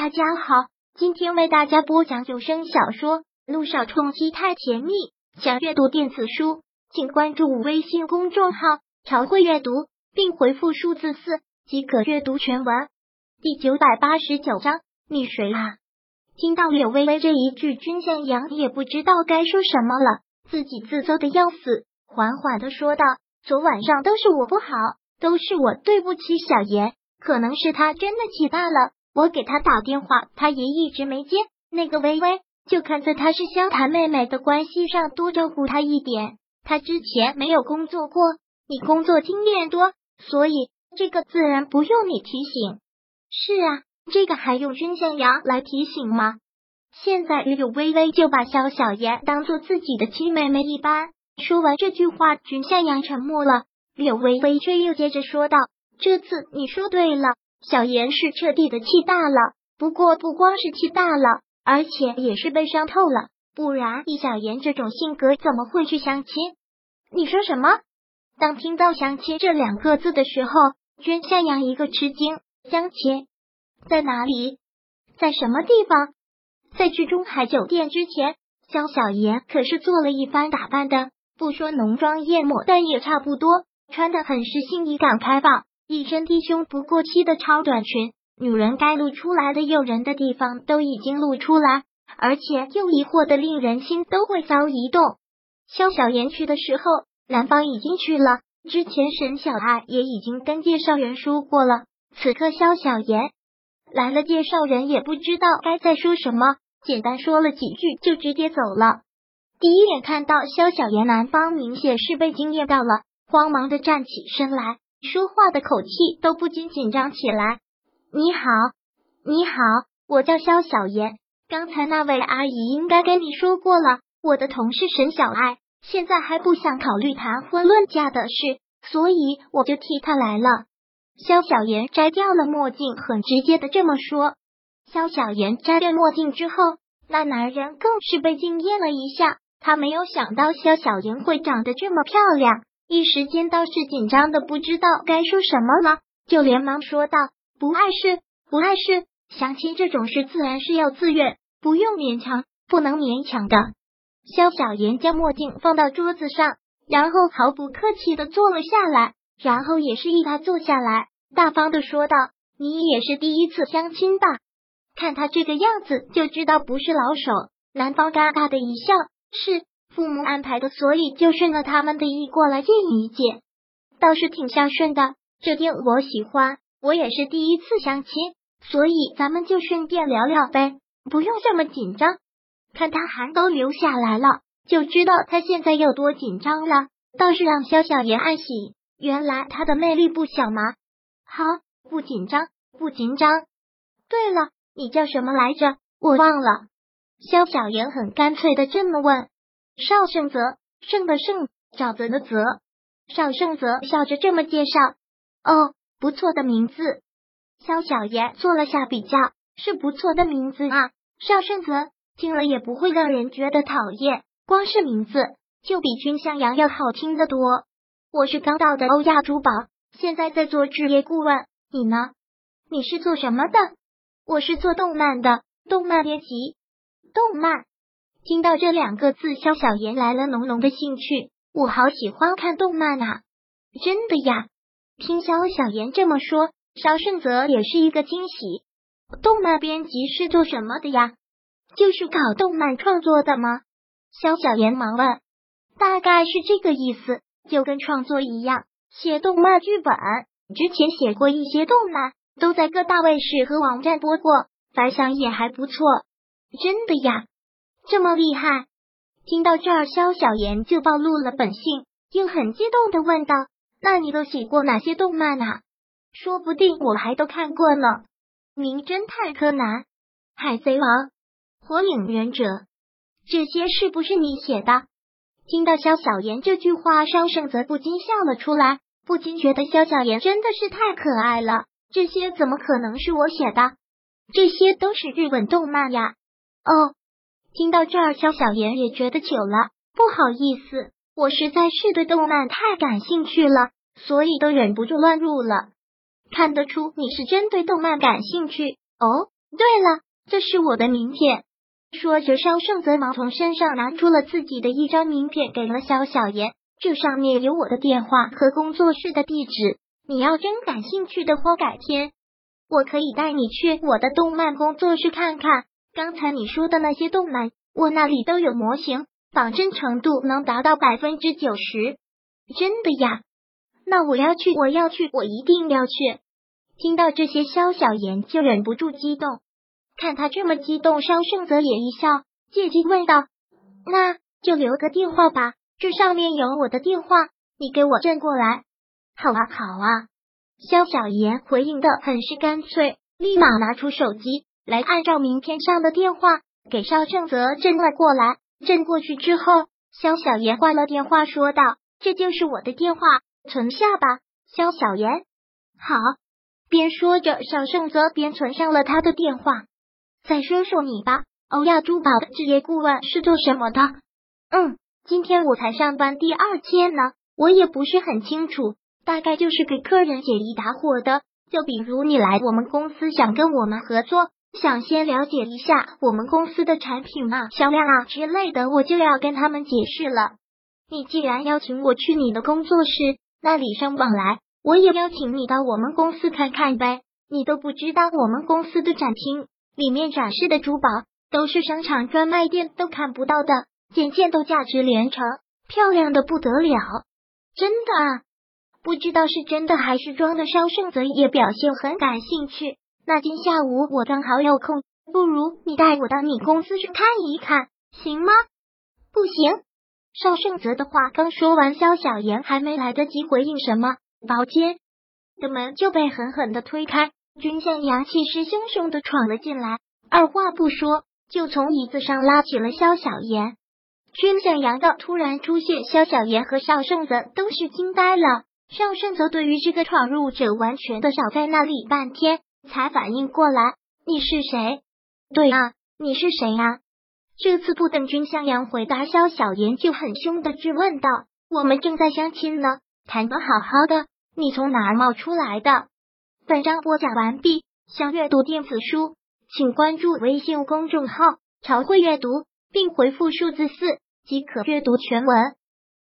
大家好，今天为大家播讲有声小说《路上冲击太甜蜜》。想阅读电子书，请关注微信公众号“朝会阅读”，并回复数字四即可阅读全文。第九百八十九章，你谁啊？听到柳微微这一句，君向阳也不知道该说什么了，自己自责的要死，缓缓的说道：“昨晚上都是我不好，都是我对不起小妍，可能是他真的气大了。”我给他打电话，他也一直没接。那个微微，就看在他是萧谈妹妹的关系上，多照顾他一点。他之前没有工作过，你工作经验多，所以这个自然不用你提醒。是啊，这个还用君向阳来提醒吗？现在柳微微就把萧小言当做自己的亲妹妹一般。说完这句话，君向阳沉默了。柳微微却又接着说道：“这次你说对了。”小妍是彻底的气大了，不过不光是气大了，而且也是被伤透了。不然以小妍这种性格，怎么会去相亲？你说什么？当听到相亲这两个字的时候，君向阳一个吃惊。相亲在哪里？在什么地方？在去中海酒店之前，江小妍可是做了一番打扮的，不说浓妆艳抹，但也差不多，穿的很是性感开放。一身低胸不过膝的超短裙，女人该露出来的诱人的地方都已经露出来，而且又疑惑的令人心都会遭移动。肖小妍去的时候，男方已经去了，之前沈小爱也已经跟介绍人说过了。此刻肖小妍来了，介绍人也不知道该再说什么，简单说了几句就直接走了。第一眼看到肖小妍，男方明显是被惊艳到了，慌忙的站起身来。说话的口气都不禁紧张起来。你好，你好，我叫肖小妍。刚才那位阿姨应该跟你说过了，我的同事沈小爱现在还不想考虑谈婚论嫁的事，所以我就替她来了。肖小妍摘掉了墨镜，很直接的这么说。肖小妍摘掉墨镜之后，那男人更是被惊艳了一下。他没有想到肖小妍会长得这么漂亮。一时间倒是紧张的不知道该说什么了，就连忙说道：“不碍事，不碍事，相亲这种事自然是要自愿，不用勉强，不能勉强的。”肖小妍将墨镜放到桌子上，然后毫不客气的坐了下来，然后也示意他坐下来，大方的说道：“你也是第一次相亲吧？看他这个样子就知道不是老手。”男方尴尬的一笑：“是。”父母安排的，所以就顺了他们的意过来见一见，倒是挺孝顺的。这店我喜欢，我也是第一次相亲，所以咱们就顺便聊聊呗，不用这么紧张。看他汗都流下来了，就知道他现在有多紧张了。倒是让萧小言暗喜，原来他的魅力不小嘛。好，不紧张，不紧张。对了，你叫什么来着？我忘了。萧小言很干脆的这么问。邵胜泽，胜的胜，沼泽的泽。邵胜泽笑着这么介绍：“哦，不错的名字。”肖小妍做了下比较，是不错的名字啊。邵胜泽听了也不会让人觉得讨厌，光是名字就比君向阳要好听的多。我是刚到的欧亚珠宝，现在在做置业顾问。你呢？你是做什么的？我是做动漫的，动漫编辑。动漫。听到这两个字，肖小妍来了浓浓的兴趣。我好喜欢看动漫啊！真的呀？听肖小妍这么说，肖胜泽也是一个惊喜。动漫编辑是做什么的呀？就是搞动漫创作的吗？肖小妍忙问。大概是这个意思，就跟创作一样，写动漫剧本。之前写过一些动漫，都在各大卫视和网站播过，反响也还不错。真的呀？这么厉害！听到这儿，肖小妍就暴露了本性，又很激动的问道：“那你都写过哪些动漫啊？说不定我还都看过呢。”《名侦探柯南》《海贼王》《火影忍者》，这些是不是你写的？听到肖小妍这句话，肖胜则不禁笑了出来，不禁觉得肖小妍真的是太可爱了。这些怎么可能是我写的？这些都是日本动漫呀！哦。听到这儿，肖小妍也觉得糗了。不好意思，我实在是对动漫太感兴趣了，所以都忍不住乱入了。看得出你是真对动漫感兴趣哦。对了，这是我的名片。说着，肖胜泽忙从身上拿出了自己的一张名片，给了肖小妍。这上面有我的电话和工作室的地址。你要真感兴趣的话，改天我可以带你去我的动漫工作室看看。刚才你说的那些动漫，我那里都有模型，仿真程度能达到百分之九十。真的呀？那我要去，我要去，我一定要去。听到这些，肖小妍就忍不住激动。看他这么激动，邵胜泽也一笑，借机问道：“那就留个电话吧，这上面有我的电话，你给我震过来。”“好啊，好啊。”肖小妍回应的很是干脆，立马拿出手机来，按照名片上的电话给邵胜泽震了过来。震过去之后，肖小妍挂了电话，说道：“这就是我的电话，存下吧。”肖小妍，好。边说着，邵胜泽边存上了他的电话。再说说你吧，欧亚珠宝的职业顾问是做什么的？嗯，今天我才上班第二天呢，我也不是很清楚，大概就是给客人解疑答惑的。就比如你来我们公司想跟我们合作，想先了解一下我们公司的产品啊、销量啊之类的，我就要跟他们解释了。你既然邀请我去你的工作室，那礼尚往来，我也邀请你到我们公司看看呗。你都不知道我们公司的展厅。里面展示的珠宝都是商场专卖店都看不到的，件件都价值连城，漂亮的不得了。真的？啊？不知道是真的还是装的。邵胜泽也表现很感兴趣。那今下午我刚好有空，不如你带我到你公司去看一看，行吗？不行。邵胜泽的话刚说完，肖小妍还没来得及回应什么，房间的门就被狠狠的推开。君向阳气势汹汹的闯了进来，二话不说就从椅子上拉起了萧小言。君向阳的突然出现，萧小言和邵胜泽都是惊呆了。邵胜泽对于这个闯入者完全的少在那里半天，才反应过来：“你是谁？”“对啊，你是谁呀？”这次不等君向阳回答，萧小言就很凶的质问道：“我们正在相亲呢，谈的好好的，你从哪儿冒出来的？”本章播讲完毕。想阅读电子书，请关注微信公众号“朝会阅读”，并回复数字四即可阅读全文。